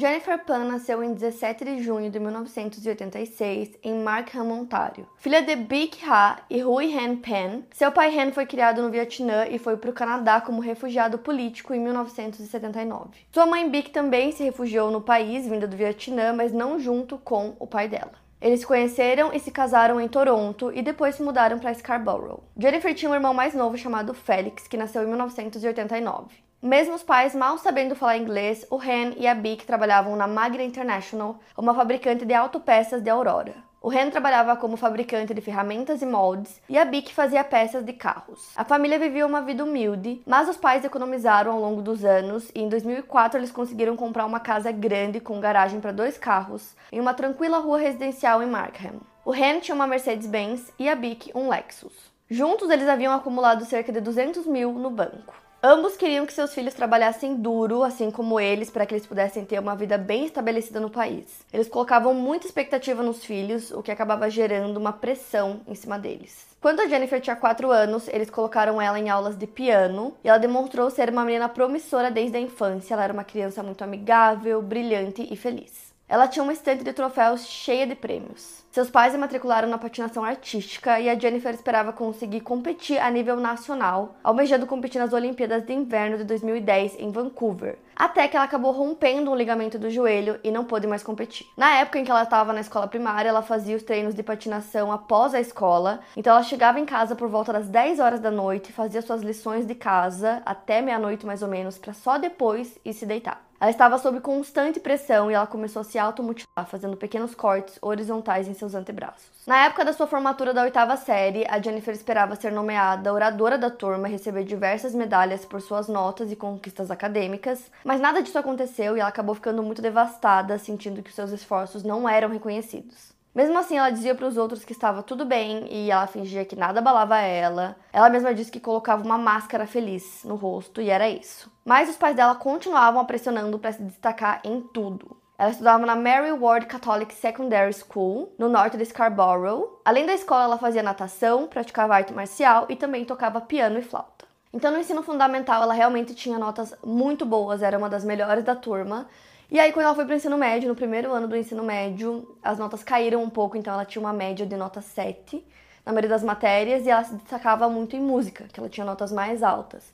Jennifer Pan nasceu em 17 de junho de 1986 em Markham, Ontário. Filha de Bic Ha e Hui Han Pan, seu pai Han foi criado no Vietnã e foi para o Canadá como refugiado político em 1979. Sua mãe Bic também se refugiou no país, vinda do Vietnã, mas não junto com o pai dela. Eles se conheceram e se casaram em Toronto e depois se mudaram para Scarborough. Jennifer tinha um irmão mais novo chamado Félix, que nasceu em 1989. Mesmo os pais mal sabendo falar inglês, o Ren e a Bic trabalhavam na Magna International, uma fabricante de autopeças de Aurora. O Ren trabalhava como fabricante de ferramentas e moldes e a Bic fazia peças de carros. A família vivia uma vida humilde, mas os pais economizaram ao longo dos anos e em 2004 eles conseguiram comprar uma casa grande com garagem para dois carros em uma tranquila rua residencial em Markham. O Ren tinha uma Mercedes-Benz e a Bic um Lexus. Juntos eles haviam acumulado cerca de 200 mil no banco. Ambos queriam que seus filhos trabalhassem duro, assim como eles, para que eles pudessem ter uma vida bem estabelecida no país. Eles colocavam muita expectativa nos filhos, o que acabava gerando uma pressão em cima deles. Quando a Jennifer tinha 4 anos, eles colocaram ela em aulas de piano e ela demonstrou ser uma menina promissora desde a infância. Ela era uma criança muito amigável, brilhante e feliz. Ela tinha uma estante de troféus cheia de prêmios. Seus pais matricularam na patinação artística e a Jennifer esperava conseguir competir a nível nacional, almejando competir nas Olimpíadas de Inverno de 2010 em Vancouver, até que ela acabou rompendo um ligamento do joelho e não pôde mais competir. Na época em que ela estava na escola primária, ela fazia os treinos de patinação após a escola, então ela chegava em casa por volta das 10 horas da noite, fazia suas lições de casa até meia-noite mais ou menos, para só depois ir se deitar. Ela estava sob constante pressão e ela começou a se automutilar, fazendo pequenos cortes horizontais em seus antebraços. Na época da sua formatura da oitava série, a Jennifer esperava ser nomeada oradora da turma e receber diversas medalhas por suas notas e conquistas acadêmicas, mas nada disso aconteceu e ela acabou ficando muito devastada, sentindo que seus esforços não eram reconhecidos. Mesmo assim, ela dizia para os outros que estava tudo bem e ela fingia que nada abalava ela. Ela mesma disse que colocava uma máscara feliz no rosto e era isso. Mas os pais dela continuavam a pressionando para se destacar em tudo. Ela estudava na Mary Ward Catholic Secondary School, no norte de Scarborough. Além da escola, ela fazia natação, praticava arte marcial e também tocava piano e flauta. Então, no ensino fundamental, ela realmente tinha notas muito boas, era uma das melhores da turma. E aí, quando ela foi para o ensino médio, no primeiro ano do ensino médio, as notas caíram um pouco, então ela tinha uma média de nota 7 na maioria das matérias e ela se destacava muito em música, que ela tinha notas mais altas.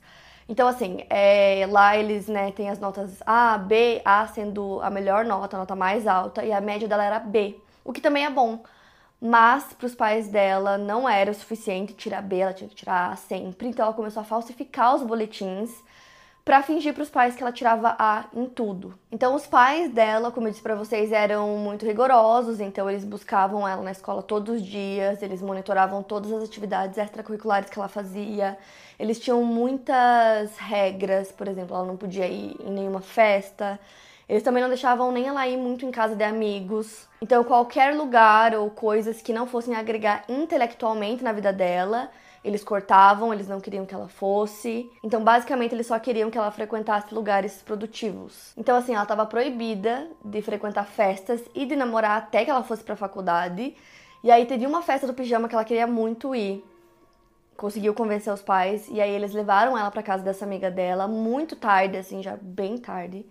Então, assim, é, lá eles né, têm as notas A, B, A sendo a melhor nota, a nota mais alta, e a média dela era B, o que também é bom. Mas para os pais dela não era o suficiente tirar B, ela tinha que tirar A sempre, então ela começou a falsificar os boletins para fingir para os pais que ela tirava A em tudo. Então os pais dela, como eu disse para vocês, eram muito rigorosos, então eles buscavam ela na escola todos os dias, eles monitoravam todas as atividades extracurriculares que ela fazia. Eles tinham muitas regras, por exemplo, ela não podia ir em nenhuma festa. Eles também não deixavam nem ela ir muito em casa de amigos. Então, qualquer lugar ou coisas que não fossem agregar intelectualmente na vida dela, eles cortavam, eles não queriam que ela fosse. Então, basicamente, eles só queriam que ela frequentasse lugares produtivos. Então, assim, ela estava proibida de frequentar festas e de namorar até que ela fosse para a faculdade. E aí teve uma festa do pijama que ela queria muito ir. Conseguiu convencer os pais e aí eles levaram ela para casa dessa amiga dela muito tarde, assim, já bem tarde.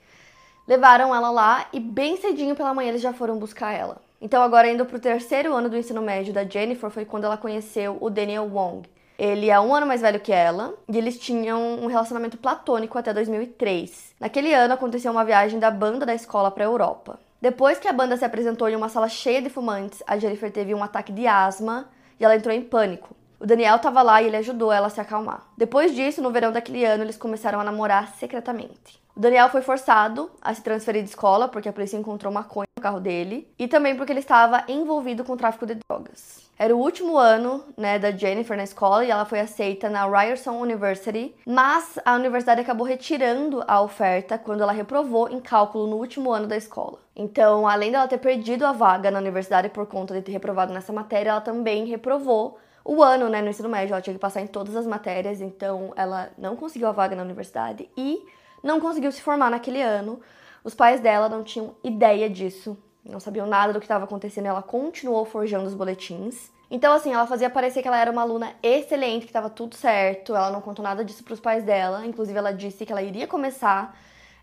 Levaram ela lá e bem cedinho pela manhã eles já foram buscar ela. Então, agora indo pro terceiro ano do ensino médio da Jennifer foi quando ela conheceu o Daniel Wong. Ele é um ano mais velho que ela e eles tinham um relacionamento platônico até 2003. Naquele ano aconteceu uma viagem da banda da escola para a Europa. Depois que a banda se apresentou em uma sala cheia de fumantes, a Jennifer teve um ataque de asma e ela entrou em pânico. O Daniel tava lá e ele ajudou ela a se acalmar. Depois disso, no verão daquele ano, eles começaram a namorar secretamente. O Daniel foi forçado a se transferir de escola porque a polícia encontrou maconha no carro dele e também porque ele estava envolvido com tráfico de drogas. Era o último ano, né, da Jennifer na escola e ela foi aceita na Ryerson University, mas a universidade acabou retirando a oferta quando ela reprovou em cálculo no último ano da escola. Então, além dela ter perdido a vaga na universidade por conta de ter reprovado nessa matéria, ela também reprovou o ano, né, no ensino médio. Ela tinha que passar em todas as matérias, então ela não conseguiu a vaga na universidade e não conseguiu se formar naquele ano. Os pais dela não tinham ideia disso, não sabiam nada do que estava acontecendo. Ela continuou forjando os boletins. Então, assim, ela fazia parecer que ela era uma aluna excelente, que estava tudo certo. Ela não contou nada disso para os pais dela. Inclusive, ela disse que ela iria começar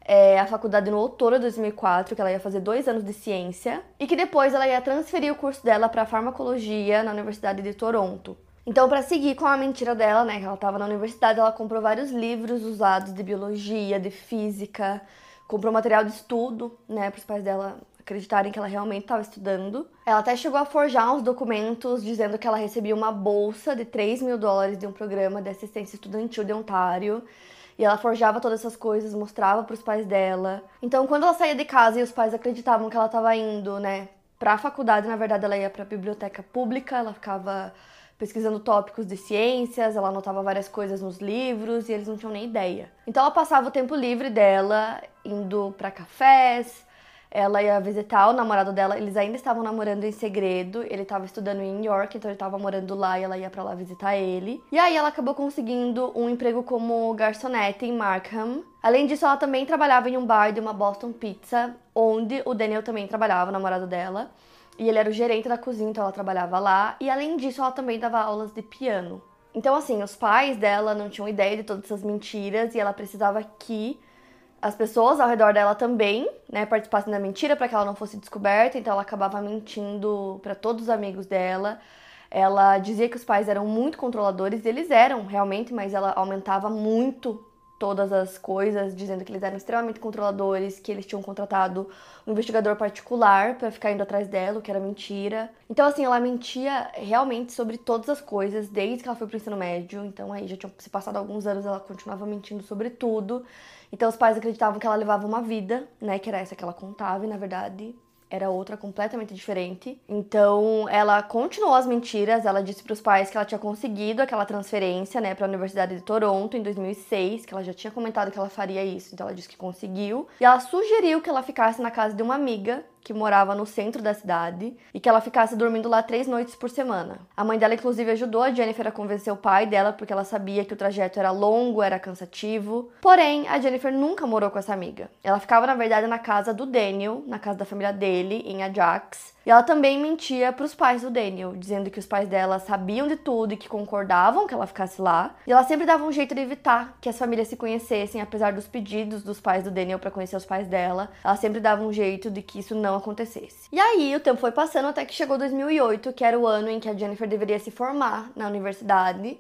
é, a faculdade no outono de 2004, que ela ia fazer dois anos de ciência, e que depois ela ia transferir o curso dela para farmacologia na Universidade de Toronto. Então, para seguir com a mentira dela, né, que ela estava na universidade, ela comprou vários livros usados de biologia, de física, comprou material de estudo, né, para os pais dela acreditarem que ela realmente estava estudando. Ela até chegou a forjar uns documentos dizendo que ela recebia uma bolsa de 3 mil dólares de um programa de assistência estudantil de Ontário. E ela forjava todas essas coisas, mostrava para os pais dela. Então, quando ela saía de casa e os pais acreditavam que ela estava indo, né, para a faculdade, na verdade ela ia para a biblioteca pública, ela ficava pesquisando tópicos de ciências, ela anotava várias coisas nos livros e eles não tinham nem ideia. Então ela passava o tempo livre dela indo para cafés, ela ia visitar o namorado dela, eles ainda estavam namorando em segredo, ele estava estudando em York, então ele estava morando lá e ela ia para lá visitar ele. E aí ela acabou conseguindo um emprego como garçonete em Markham. Além disso, ela também trabalhava em um bar de uma Boston Pizza, onde o Daniel também trabalhava, o namorado dela. E ele era o gerente da cozinha, então ela trabalhava lá. E além disso, ela também dava aulas de piano. Então, assim, os pais dela não tinham ideia de todas essas mentiras e ela precisava que as pessoas ao redor dela também, né, participassem da mentira para que ela não fosse descoberta. Então, ela acabava mentindo para todos os amigos dela. Ela dizia que os pais eram muito controladores, eles eram realmente, mas ela aumentava muito todas as coisas, dizendo que eles eram extremamente controladores, que eles tinham contratado um investigador particular para ficar indo atrás dela, o que era mentira. Então, assim, ela mentia realmente sobre todas as coisas, desde que ela foi pro ensino médio. Então, aí já tinham se passado alguns anos, ela continuava mentindo sobre tudo. Então, os pais acreditavam que ela levava uma vida, né, que era essa que ela contava, e na verdade era outra completamente diferente. Então, ela continuou as mentiras. Ela disse para os pais que ela tinha conseguido aquela transferência, né, para a Universidade de Toronto em 2006, que ela já tinha comentado que ela faria isso, então ela disse que conseguiu. E ela sugeriu que ela ficasse na casa de uma amiga que morava no centro da cidade e que ela ficasse dormindo lá três noites por semana. A mãe dela, inclusive, ajudou a Jennifer a convencer o pai dela porque ela sabia que o trajeto era longo, era cansativo. Porém, a Jennifer nunca morou com essa amiga. Ela ficava, na verdade, na casa do Daniel, na casa da família dele, em Ajax. E ela também mentia para os pais do Daniel, dizendo que os pais dela sabiam de tudo e que concordavam que ela ficasse lá. E ela sempre dava um jeito de evitar que as famílias se conhecessem, apesar dos pedidos dos pais do Daniel para conhecer os pais dela. Ela sempre dava um jeito de que isso não acontecesse. E aí o tempo foi passando até que chegou 2008, que era o ano em que a Jennifer deveria se formar na universidade.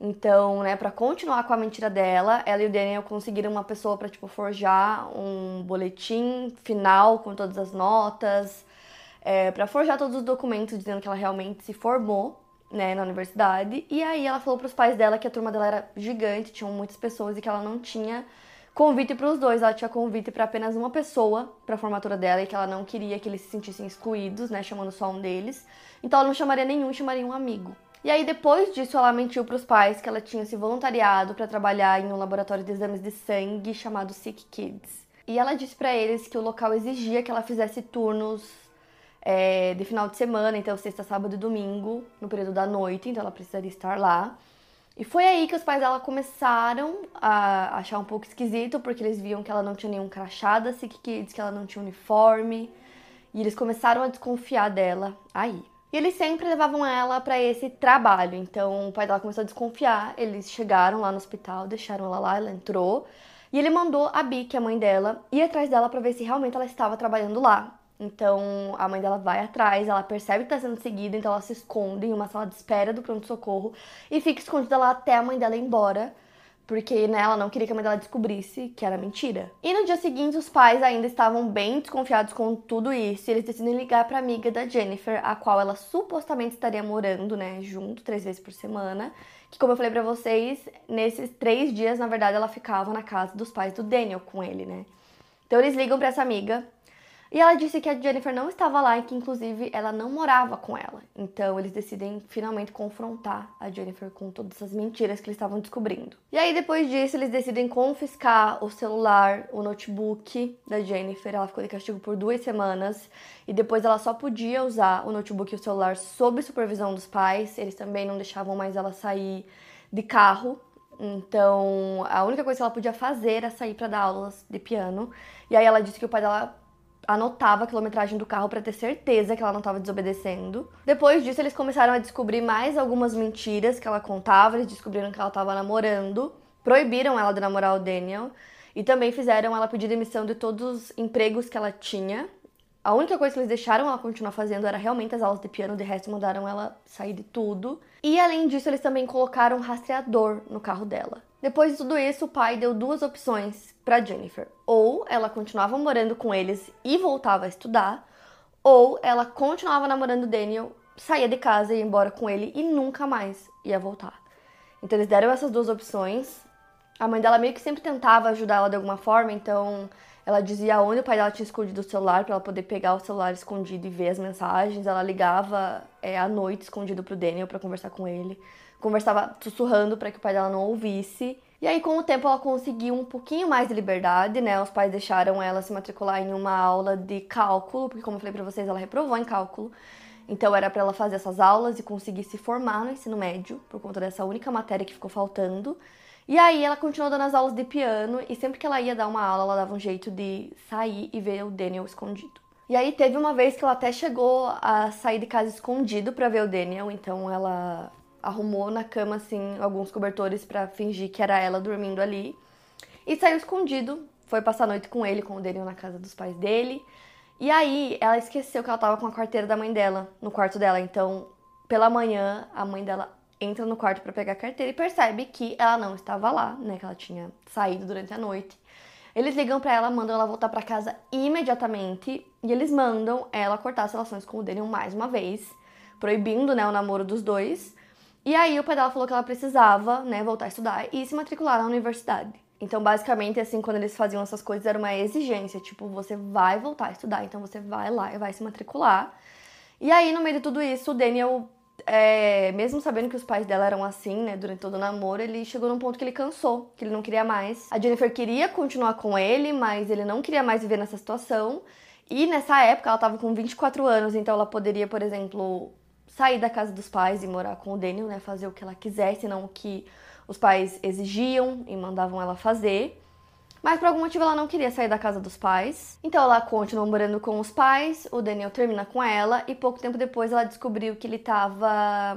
Então, né, para continuar com a mentira dela, ela e o Daniel conseguiram uma pessoa para tipo forjar um boletim final com todas as notas, é, para forjar todos os documentos dizendo que ela realmente se formou né, na universidade. E aí ela falou para os pais dela que a turma dela era gigante, tinham muitas pessoas e que ela não tinha convite para os dois, ela tinha convite para apenas uma pessoa para a formatura dela e que ela não queria que eles se sentissem excluídos, né, chamando só um deles. Então ela não chamaria nenhum, chamaria um amigo. E aí depois disso ela mentiu para os pais que ela tinha se voluntariado para trabalhar em um laboratório de exames de sangue chamado Sick Kids. E ela disse para eles que o local exigia que ela fizesse turnos é, de final de semana, então sexta, sábado e domingo, no período da noite, então ela precisaria estar lá. E foi aí que os pais dela começaram a achar um pouco esquisito, porque eles viam que ela não tinha nenhum crachá da Sick Kids, que ela não tinha uniforme, e eles começaram a desconfiar dela aí. E eles sempre levavam ela para esse trabalho, então o pai dela começou a desconfiar. Eles chegaram lá no hospital, deixaram ela lá, ela entrou, e ele mandou a Bic, a mãe dela, ir atrás dela para ver se realmente ela estava trabalhando lá. Então a mãe dela vai atrás, ela percebe que está sendo seguida, então ela se esconde em uma sala de espera do pronto-socorro e fica escondida lá até a mãe dela ir embora porque né, ela não queria que a mãe dela descobrisse que era mentira. E no dia seguinte, os pais ainda estavam bem desconfiados com tudo isso, e eles decidem ligar para amiga da Jennifer, a qual ela supostamente estaria morando, né, junto três vezes por semana. Que, como eu falei para vocês, nesses três dias, na verdade, ela ficava na casa dos pais do Daniel com ele, né. Então eles ligam para essa amiga e ela disse que a Jennifer não estava lá e que, inclusive, ela não morava com ela. Então, eles decidem finalmente confrontar a Jennifer com todas essas mentiras que eles estavam descobrindo. E aí, depois disso, eles decidem confiscar o celular, o notebook da Jennifer. Ela ficou de castigo por duas semanas. E depois, ela só podia usar o notebook e o celular sob supervisão dos pais. Eles também não deixavam mais ela sair de carro. Então, a única coisa que ela podia fazer era sair para dar aulas de piano. E aí, ela disse que o pai dela anotava a quilometragem do carro para ter certeza que ela não estava desobedecendo. Depois disso, eles começaram a descobrir mais algumas mentiras que ela contava. Eles descobriram que ela estava namorando, proibiram ela de namorar o Daniel e também fizeram ela pedir demissão de todos os empregos que ela tinha. A única coisa que eles deixaram ela continuar fazendo era realmente as aulas de piano, de resto mandaram ela sair de tudo. E além disso, eles também colocaram um rastreador no carro dela. Depois de tudo isso, o pai deu duas opções para Jennifer. Ou ela continuava morando com eles e voltava a estudar, ou ela continuava namorando Daniel, saía de casa e ia embora com ele e nunca mais ia voltar. Então eles deram essas duas opções. A mãe dela meio que sempre tentava ajudar ela de alguma forma, então ela dizia onde o pai dela tinha escondido o celular para ela poder pegar o celular escondido e ver as mensagens. Ela ligava é, à noite escondido pro Daniel para conversar com ele conversava sussurrando para que o pai dela não ouvisse. E aí, com o tempo, ela conseguiu um pouquinho mais de liberdade, né? Os pais deixaram ela se matricular em uma aula de cálculo, porque, como eu falei pra vocês, ela reprovou em cálculo. Então, era para ela fazer essas aulas e conseguir se formar no ensino médio, por conta dessa única matéria que ficou faltando. E aí, ela continuou dando as aulas de piano, e sempre que ela ia dar uma aula, ela dava um jeito de sair e ver o Daniel escondido. E aí, teve uma vez que ela até chegou a sair de casa escondido para ver o Daniel, então ela arrumou na cama, assim, alguns cobertores para fingir que era ela dormindo ali. E saiu escondido, foi passar a noite com ele, com o Daniel na casa dos pais dele. E aí ela esqueceu que ela tava com a carteira da mãe dela no quarto dela. Então, pela manhã, a mãe dela entra no quarto para pegar a carteira e percebe que ela não estava lá, né? Que ela tinha saído durante a noite. Eles ligam para ela, mandam ela voltar para casa imediatamente e eles mandam ela cortar as relações com o Daniel mais uma vez, proibindo, né, o namoro dos dois. E aí o pai dela falou que ela precisava, né, voltar a estudar e se matricular na universidade. Então, basicamente, assim, quando eles faziam essas coisas, era uma exigência, tipo, você vai voltar a estudar, então você vai lá e vai se matricular. E aí, no meio de tudo isso, o Daniel, é, mesmo sabendo que os pais dela eram assim, né, durante todo o namoro, ele chegou num ponto que ele cansou, que ele não queria mais. A Jennifer queria continuar com ele, mas ele não queria mais viver nessa situação. E nessa época, ela tava com 24 anos, então ela poderia, por exemplo, sair da casa dos pais e morar com o Daniel, né? Fazer o que ela quisesse, não o que os pais exigiam e mandavam ela fazer. Mas por algum motivo ela não queria sair da casa dos pais. Então ela continuou morando com os pais, o Daniel termina com ela e pouco tempo depois ela descobriu que ele estava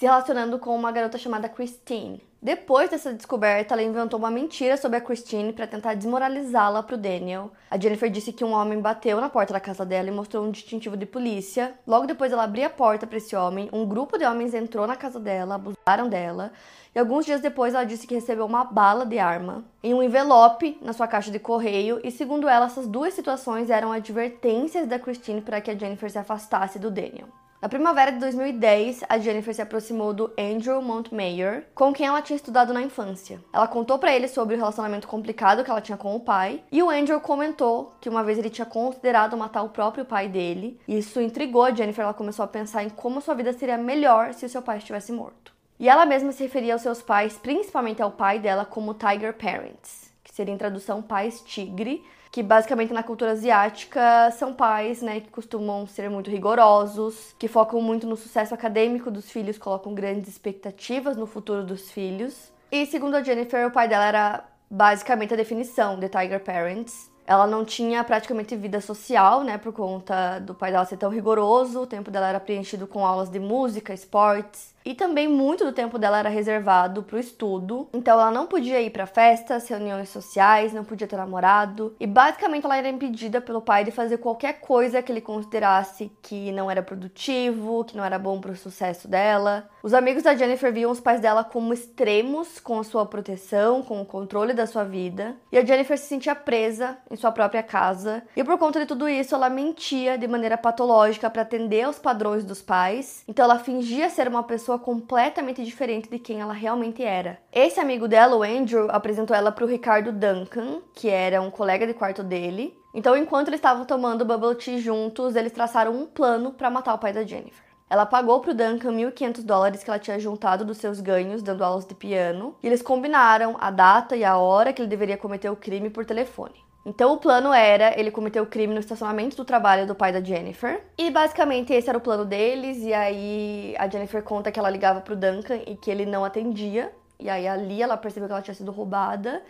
se relacionando com uma garota chamada Christine. Depois dessa descoberta, ela inventou uma mentira sobre a Christine para tentar desmoralizá-la pro Daniel. A Jennifer disse que um homem bateu na porta da casa dela e mostrou um distintivo de polícia. Logo depois ela abria a porta para esse homem, um grupo de homens entrou na casa dela, abusaram dela. E alguns dias depois ela disse que recebeu uma bala de arma em um envelope na sua caixa de correio. E segundo ela, essas duas situações eram advertências da Christine para que a Jennifer se afastasse do Daniel. Na primavera de 2010, a Jennifer se aproximou do Andrew Montmayor, com quem ela tinha estudado na infância. Ela contou para ele sobre o relacionamento complicado que ela tinha com o pai, e o Andrew comentou que uma vez ele tinha considerado matar o próprio pai dele. Isso intrigou a Jennifer, ela começou a pensar em como sua vida seria melhor se o seu pai estivesse morto. E ela mesma se referia aos seus pais, principalmente ao pai dela, como Tiger Parents, que seria em tradução pais tigre, que basicamente na cultura asiática são pais, né, que costumam ser muito rigorosos, que focam muito no sucesso acadêmico dos filhos, colocam grandes expectativas no futuro dos filhos. E segundo a Jennifer, o pai dela era basicamente a definição de Tiger Parents. Ela não tinha praticamente vida social, né, por conta do pai dela ser tão rigoroso. O tempo dela era preenchido com aulas de música, esportes, e também muito do tempo dela era reservado para o estudo. Então ela não podia ir para festas, reuniões sociais, não podia ter namorado. E basicamente ela era impedida pelo pai de fazer qualquer coisa que ele considerasse que não era produtivo, que não era bom para o sucesso dela. Os amigos da Jennifer viam os pais dela como extremos com a sua proteção, com o controle da sua vida, e a Jennifer se sentia presa em sua própria casa. E por conta de tudo isso, ela mentia de maneira patológica para atender aos padrões dos pais. Então ela fingia ser uma pessoa completamente diferente de quem ela realmente era. Esse amigo dela, o Andrew, apresentou ela para o Ricardo Duncan, que era um colega de quarto dele. Então, enquanto eles estavam tomando bubble tea juntos, eles traçaram um plano para matar o pai da Jennifer. Ela pagou pro Duncan 1.500 dólares que ela tinha juntado dos seus ganhos dando aulas de piano, e eles combinaram a data e a hora que ele deveria cometer o crime por telefone. Então o plano era ele cometer o crime no estacionamento do trabalho do pai da Jennifer. E basicamente esse era o plano deles. E aí a Jennifer conta que ela ligava pro Duncan e que ele não atendia. E aí ali ela percebeu que ela tinha sido roubada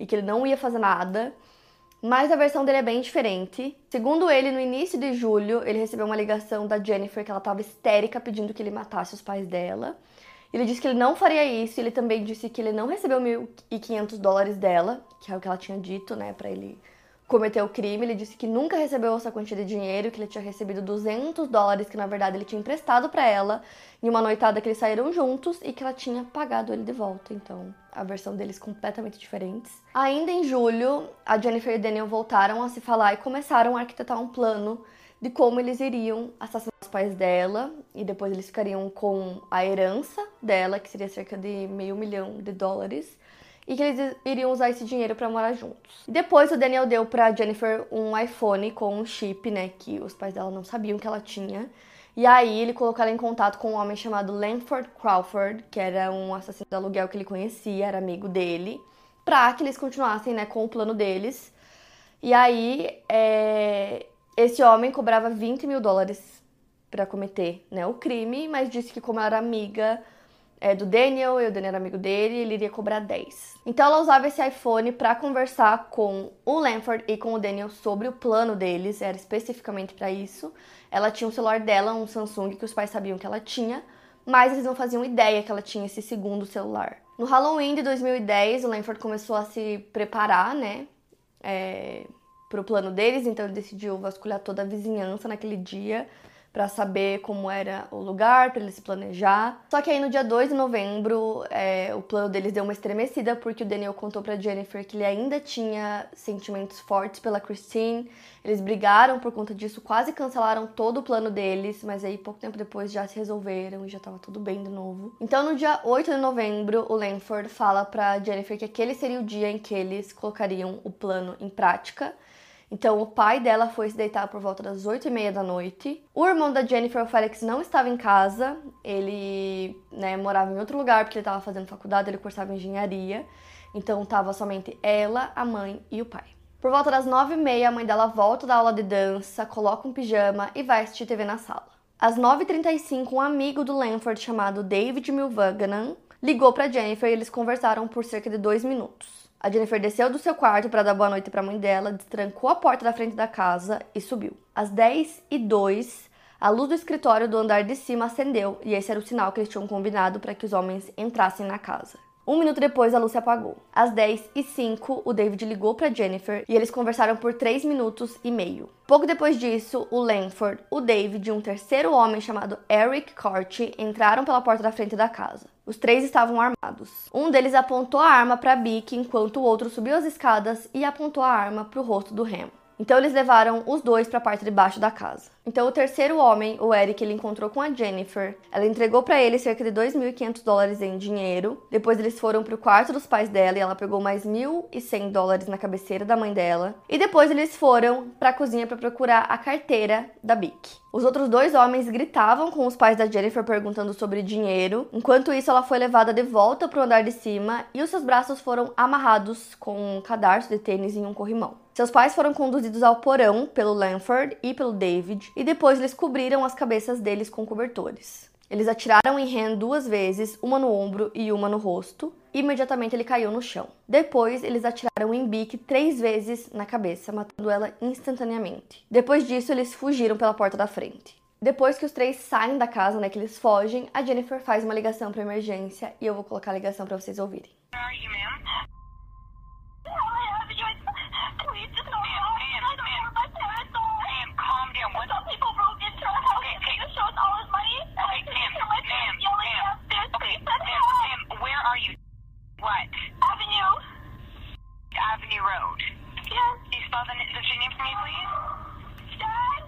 e que ele não ia fazer nada. Mas a versão dele é bem diferente. Segundo ele, no início de julho, ele recebeu uma ligação da Jennifer que ela estava histérica pedindo que ele matasse os pais dela. Ele disse que ele não faria isso, ele também disse que ele não recebeu 1.500 dólares dela, que é o que ela tinha dito, né, para ele cometeu o crime. Ele disse que nunca recebeu essa quantia de dinheiro, que ele tinha recebido 200 dólares, que na verdade ele tinha emprestado para ela em uma noitada que eles saíram juntos e que ela tinha pagado ele de volta. Então, a versão deles completamente diferentes. Ainda em julho, a Jennifer e Daniel voltaram a se falar e começaram a arquitetar um plano de como eles iriam assassinar os pais dela e depois eles ficariam com a herança dela, que seria cerca de meio milhão de dólares e que eles iriam usar esse dinheiro para morar juntos. Depois o Daniel deu para Jennifer um iPhone com um chip, né, que os pais dela não sabiam que ela tinha. E aí ele colocou ela em contato com um homem chamado Lanford Crawford, que era um assassino de aluguel que ele conhecia, era amigo dele, para que eles continuassem, né, com o plano deles. E aí é... esse homem cobrava 20 mil dólares para cometer, né, o crime, mas disse que como ela era amiga é, do Daniel, e o Daniel era amigo dele, ele iria cobrar 10. Então ela usava esse iPhone para conversar com o Lanford e com o Daniel sobre o plano deles, era especificamente para isso. Ela tinha um celular dela, um Samsung, que os pais sabiam que ela tinha, mas eles não faziam ideia que ela tinha esse segundo celular. No Halloween de 2010, o Lanford começou a se preparar, né, é, pro plano deles, então ele decidiu vasculhar toda a vizinhança naquele dia para saber como era o lugar, para ele se planejar. Só que aí no dia 2 de novembro, é, o plano deles deu uma estremecida porque o Daniel contou para Jennifer que ele ainda tinha sentimentos fortes pela Christine. Eles brigaram por conta disso, quase cancelaram todo o plano deles, mas aí pouco tempo depois já se resolveram e já tava tudo bem de novo. Então no dia 8 de novembro, o Lanford fala para Jennifer que aquele seria o dia em que eles colocariam o plano em prática. Então, o pai dela foi se deitar por volta das 8 e meia da noite. O irmão da Jennifer, o Felix, não estava em casa. Ele né, morava em outro lugar porque ele estava fazendo faculdade, ele cursava engenharia. Então, estava somente ela, a mãe e o pai. Por volta das 9 e meia, a mãe dela volta da aula de dança, coloca um pijama e vai assistir TV na sala. Às 9h35, um amigo do Lanford chamado David Milvaganan ligou para Jennifer e eles conversaram por cerca de dois minutos. A Jennifer desceu do seu quarto para dar boa noite para a mãe dela, destrancou a porta da frente da casa e subiu. Às 10 e 2 a luz do escritório do andar de cima acendeu e esse era o sinal que eles tinham combinado para que os homens entrassem na casa. Um minuto depois, a luz se apagou. Às 10 e 05 o David ligou para Jennifer e eles conversaram por 3 minutos e meio. Pouco depois disso, o Lanford, o David e um terceiro homem chamado Eric Corty entraram pela porta da frente da casa. Os três estavam armados. Um deles apontou a arma para Bick enquanto o outro subiu as escadas e apontou a arma para o rosto do Ham. Então eles levaram os dois para a parte de baixo da casa. Então o terceiro homem, o Eric, ele encontrou com a Jennifer. Ela entregou para ele cerca de 2.500 dólares em dinheiro. Depois eles foram para o quarto dos pais dela e ela pegou mais 1.100 dólares na cabeceira da mãe dela. E depois eles foram para a cozinha para procurar a carteira da Bic. Os outros dois homens gritavam com os pais da Jennifer perguntando sobre dinheiro. Enquanto isso, ela foi levada de volta para o andar de cima e os seus braços foram amarrados com um cadarço de tênis em um corrimão. Seus pais foram conduzidos ao porão pelo Lanford e pelo David, e depois eles cobriram as cabeças deles com cobertores. Eles atiraram em Ren duas vezes, uma no ombro e uma no rosto. E imediatamente ele caiu no chão. Depois, eles atiraram em Bic três vezes na cabeça, matando ela instantaneamente. Depois disso, eles fugiram pela porta da frente. Depois que os três saem da casa, né, que eles fogem, a Jennifer faz uma ligação para emergência e eu vou colocar a ligação para vocês ouvirem. Please just my parents calm down. Some people broke into our house us all his money. I at. Okay, where are you? What? Avenue. Avenue Road. Yes. Can you spell the, the name for me, please? Dad?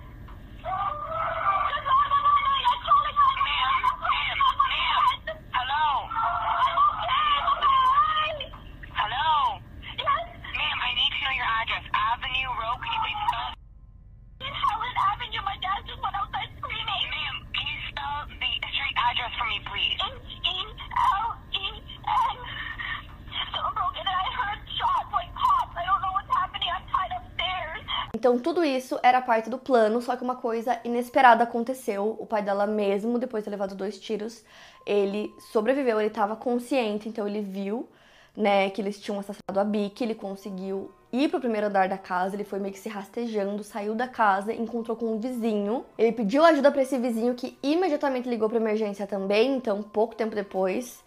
Então tudo isso era parte do plano, só que uma coisa inesperada aconteceu. O pai dela mesmo, depois de ter levado dois tiros, ele sobreviveu, ele estava consciente, então ele viu, né, que eles tinham assassinado a Bic, ele conseguiu ir pro primeiro andar da casa, ele foi meio que se rastejando, saiu da casa, encontrou com um vizinho. Ele pediu ajuda para esse vizinho que imediatamente ligou para emergência também, então pouco tempo depois,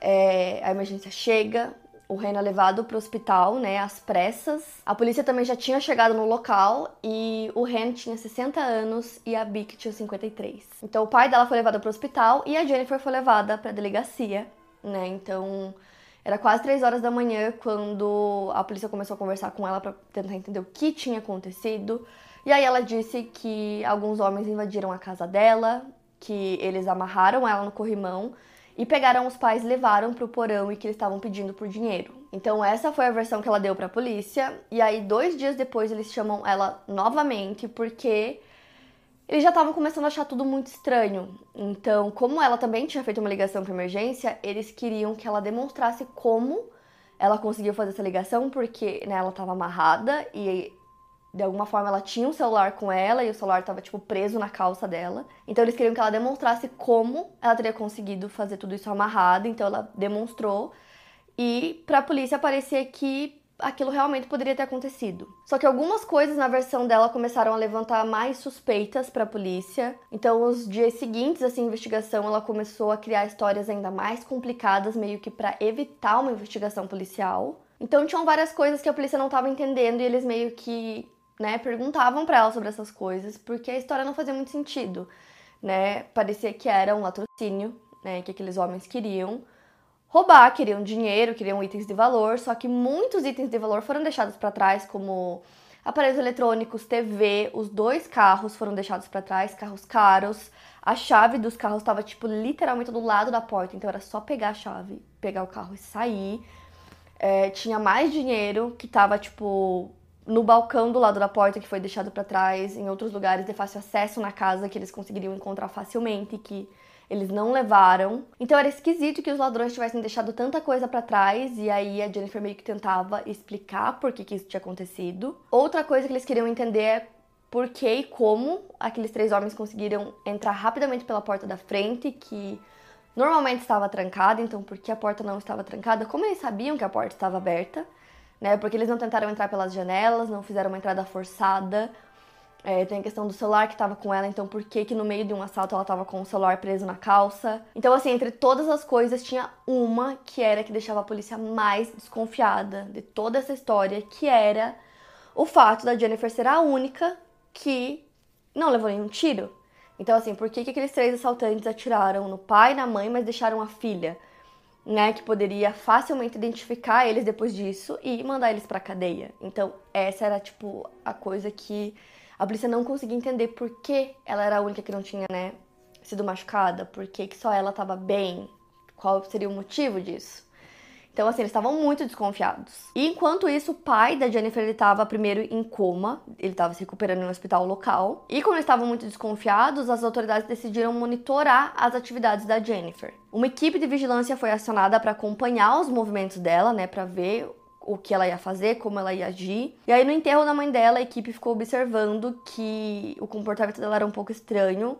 é, a emergência chega, o Ren é levado para o hospital, né, às pressas. A polícia também já tinha chegado no local e o Ren tinha 60 anos e a Bic tinha 53. Então o pai dela foi levado para o hospital e a Jennifer foi levada para a delegacia, né? Então era quase 3 horas da manhã quando a polícia começou a conversar com ela para tentar entender o que tinha acontecido. E aí ela disse que alguns homens invadiram a casa dela, que eles amarraram ela no corrimão e pegaram os pais levaram para o porão e que eles estavam pedindo por dinheiro. Então essa foi a versão que ela deu para a polícia. E aí dois dias depois eles chamam ela novamente porque eles já estavam começando a achar tudo muito estranho. Então, como ela também tinha feito uma ligação para emergência, eles queriam que ela demonstrasse como ela conseguiu fazer essa ligação, porque né, ela estava amarrada e de alguma forma ela tinha um celular com ela e o celular estava tipo preso na calça dela. Então eles queriam que ela demonstrasse como ela teria conseguido fazer tudo isso amarrada. Então ela demonstrou e para a polícia parecia que aquilo realmente poderia ter acontecido. Só que algumas coisas na versão dela começaram a levantar mais suspeitas para a polícia. Então, os dias seguintes dessa investigação, ela começou a criar histórias ainda mais complicadas, meio que para evitar uma investigação policial. Então, tinham várias coisas que a polícia não estava entendendo e eles meio que, né, perguntavam para ela sobre essas coisas, porque a história não fazia muito sentido, né? Parecia que era um latrocínio, né, que aqueles homens queriam roubar, queriam dinheiro, queriam itens de valor, só que muitos itens de valor foram deixados para trás, como aparelhos eletrônicos, TV, os dois carros foram deixados para trás, carros caros. A chave dos carros estava tipo literalmente do lado da porta, então era só pegar a chave, pegar o carro e sair. É, tinha mais dinheiro que estava tipo no balcão do lado da porta que foi deixado para trás, em outros lugares de fácil acesso na casa que eles conseguiriam encontrar facilmente, que eles não levaram. Então era esquisito que os ladrões tivessem deixado tanta coisa para trás e aí a Jennifer meio que tentava explicar por que, que isso tinha acontecido. Outra coisa que eles queriam entender é por que e como aqueles três homens conseguiram entrar rapidamente pela porta da frente, que normalmente estava trancada, então por que a porta não estava trancada? Como eles sabiam que a porta estava aberta? Né? Porque eles não tentaram entrar pelas janelas, não fizeram uma entrada forçada é, tem a questão do celular que tava com ela, então por que que no meio de um assalto ela tava com o celular preso na calça? Então, assim, entre todas as coisas, tinha uma que era que deixava a polícia mais desconfiada de toda essa história, que era o fato da Jennifer ser a única que não levou nenhum tiro. Então, assim, por que, que aqueles três assaltantes atiraram no pai e na mãe, mas deixaram a filha? Né, que poderia facilmente identificar eles depois disso e mandar eles pra cadeia. Então, essa era, tipo, a coisa que a polícia não conseguia entender por que ela era a única que não tinha, né, sido machucada, por que, que só ela estava bem, qual seria o motivo disso. Então, assim, eles estavam muito desconfiados. E enquanto isso, o pai da Jennifer estava primeiro em coma, ele estava se recuperando em um hospital local. E como eles estavam muito desconfiados, as autoridades decidiram monitorar as atividades da Jennifer. Uma equipe de vigilância foi acionada para acompanhar os movimentos dela, né, para ver o que ela ia fazer, como ela ia agir. E aí no enterro da mãe dela, a equipe ficou observando que o comportamento dela era um pouco estranho.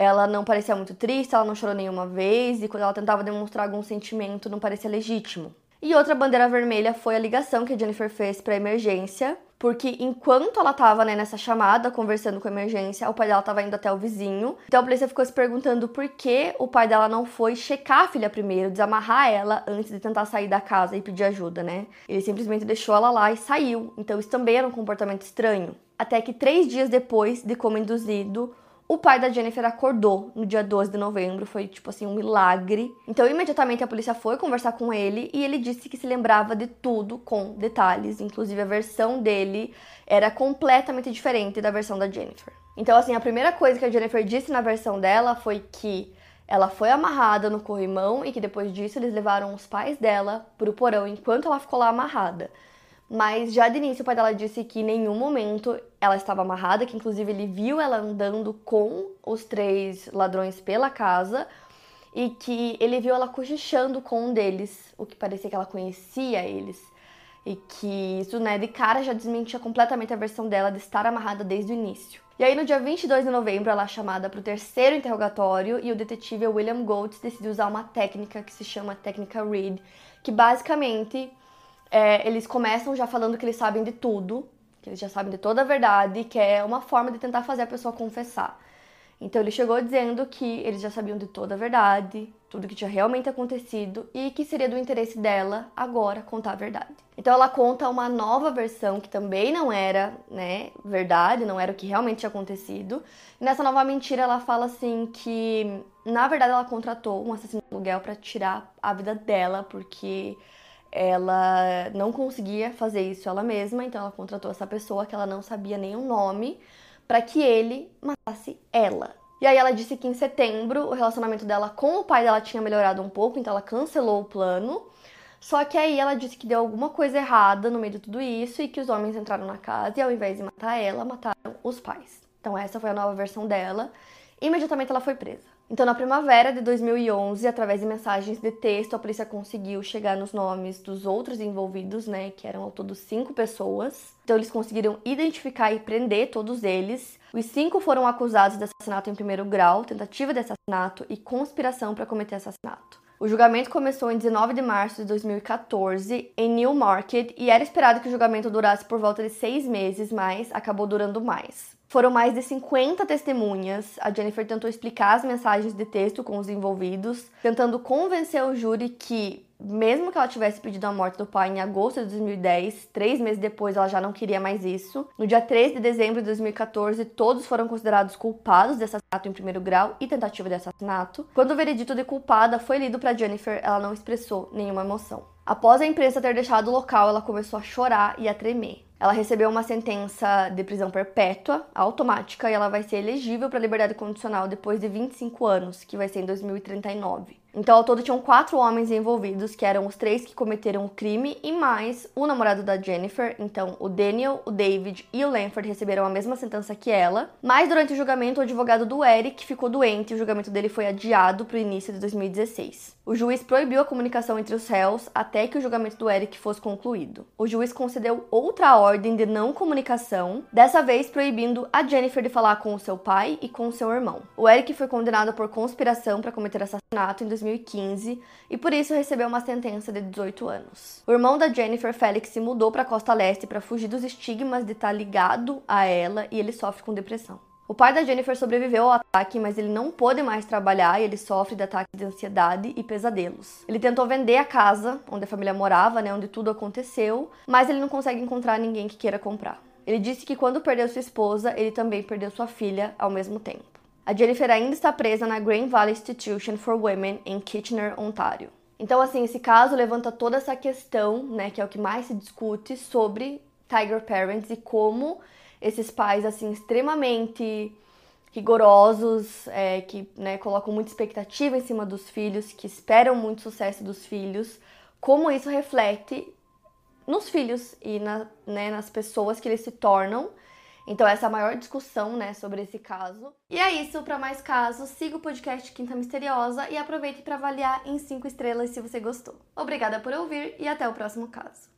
Ela não parecia muito triste, ela não chorou nenhuma vez e quando ela tentava demonstrar algum sentimento não parecia legítimo. E outra bandeira vermelha foi a ligação que a Jennifer fez para emergência, porque enquanto ela tava né, nessa chamada, conversando com a emergência, o pai dela tava indo até o vizinho. Então a polícia ficou se perguntando por que o pai dela não foi checar a filha primeiro, desamarrar ela antes de tentar sair da casa e pedir ajuda, né? Ele simplesmente deixou ela lá e saiu. Então isso também era um comportamento estranho. Até que três dias depois de como induzido, O pai da Jennifer acordou no dia 12 de novembro, foi tipo assim um milagre. Então, imediatamente a polícia foi conversar com ele e ele disse que se lembrava de tudo com detalhes, inclusive a versão dele era completamente diferente da versão da Jennifer. Então, assim, a primeira coisa que a Jennifer disse na versão dela foi que ela foi amarrada no corrimão e que depois disso eles levaram os pais dela pro porão enquanto ela ficou lá amarrada. Mas já de início o pai dela disse que em nenhum momento ela estava amarrada, que inclusive ele viu ela andando com os três ladrões pela casa e que ele viu ela cochichando com um deles, o que parecia que ela conhecia eles. E que isso, né, de cara já desmentia completamente a versão dela de estar amarrada desde o início. E aí, no dia 22 de novembro, ela é chamada para o terceiro interrogatório e o detetive William Goltz decidiu usar uma técnica que se chama técnica Reed, que basicamente é, eles começam já falando que eles sabem de tudo, que eles já sabem de toda a verdade, que é uma forma de tentar fazer a pessoa confessar. Então ele chegou dizendo que eles já sabiam de toda a verdade, tudo que tinha realmente acontecido e que seria do interesse dela agora contar a verdade. Então ela conta uma nova versão que também não era, né, verdade, não era o que realmente tinha acontecido. E nessa nova mentira ela fala assim que na verdade ela contratou um assassino de aluguel para tirar a vida dela porque ela não conseguia fazer isso ela mesma, então ela contratou essa pessoa que ela não sabia o nome para que ele matasse ela. E aí ela disse que em setembro o relacionamento dela com o pai dela tinha melhorado um pouco, então ela cancelou o plano. Só que aí ela disse que deu alguma coisa errada no meio de tudo isso e que os homens entraram na casa e ao invés de matar ela, mataram os pais. Então essa foi a nova versão dela. Imediatamente ela foi presa. Então, na primavera de 2011, através de mensagens de texto, a polícia conseguiu chegar nos nomes dos outros envolvidos, né, que eram ao todo cinco pessoas. Então, eles conseguiram identificar e prender todos eles. Os cinco foram acusados de assassinato em primeiro grau, tentativa de assassinato e conspiração para cometer assassinato. O julgamento começou em 19 de março de 2014 em Newmarket e era esperado que o julgamento durasse por volta de seis meses, mas acabou durando mais. Foram mais de 50 testemunhas. A Jennifer tentou explicar as mensagens de texto com os envolvidos, tentando convencer o júri que, mesmo que ela tivesse pedido a morte do pai em agosto de 2010, três meses depois ela já não queria mais isso. No dia 3 de dezembro de 2014, todos foram considerados culpados de assassinato em primeiro grau e tentativa de assassinato. Quando o veredito de culpada foi lido para Jennifer, ela não expressou nenhuma emoção. Após a imprensa ter deixado o local, ela começou a chorar e a tremer. Ela recebeu uma sentença de prisão perpétua, automática, e ela vai ser elegível para liberdade condicional depois de 25 anos, que vai ser em 2039. Então, ao todo, tinham quatro homens envolvidos, que eram os três que cometeram o crime, e mais o namorado da Jennifer. Então, o Daniel, o David e o Lanford receberam a mesma sentença que ela. Mas, durante o julgamento, o advogado do Eric ficou doente e o julgamento dele foi adiado para o início de 2016. O juiz proibiu a comunicação entre os réus até que o julgamento do Eric fosse concluído. O juiz concedeu outra ordem de não comunicação, dessa vez proibindo a Jennifer de falar com o seu pai e com o seu irmão. O Eric foi condenado por conspiração para cometer assassinato em 2015 e por isso recebeu uma sentença de 18 anos. O irmão da Jennifer, Felix, se mudou para a costa leste para fugir dos estigmas de estar ligado a ela e ele sofre com depressão. O pai da Jennifer sobreviveu ao ataque, mas ele não pôde mais trabalhar e ele sofre de ataques de ansiedade e pesadelos. Ele tentou vender a casa onde a família morava, né, onde tudo aconteceu, mas ele não consegue encontrar ninguém que queira comprar. Ele disse que quando perdeu sua esposa, ele também perdeu sua filha ao mesmo tempo. A Jennifer ainda está presa na Green Valley Institution for Women em Kitchener, Ontário. Então, assim, esse caso levanta toda essa questão, né, que é o que mais se discute sobre Tiger Parents e como esses pais, assim, extremamente rigorosos, é, que né, colocam muita expectativa em cima dos filhos, que esperam muito sucesso dos filhos, como isso reflete nos filhos e na, né, nas pessoas que eles se tornam. Então essa é a maior discussão, né, sobre esse caso. E é isso, para mais casos, siga o podcast Quinta Misteriosa e aproveite para avaliar em 5 estrelas se você gostou. Obrigada por ouvir e até o próximo caso.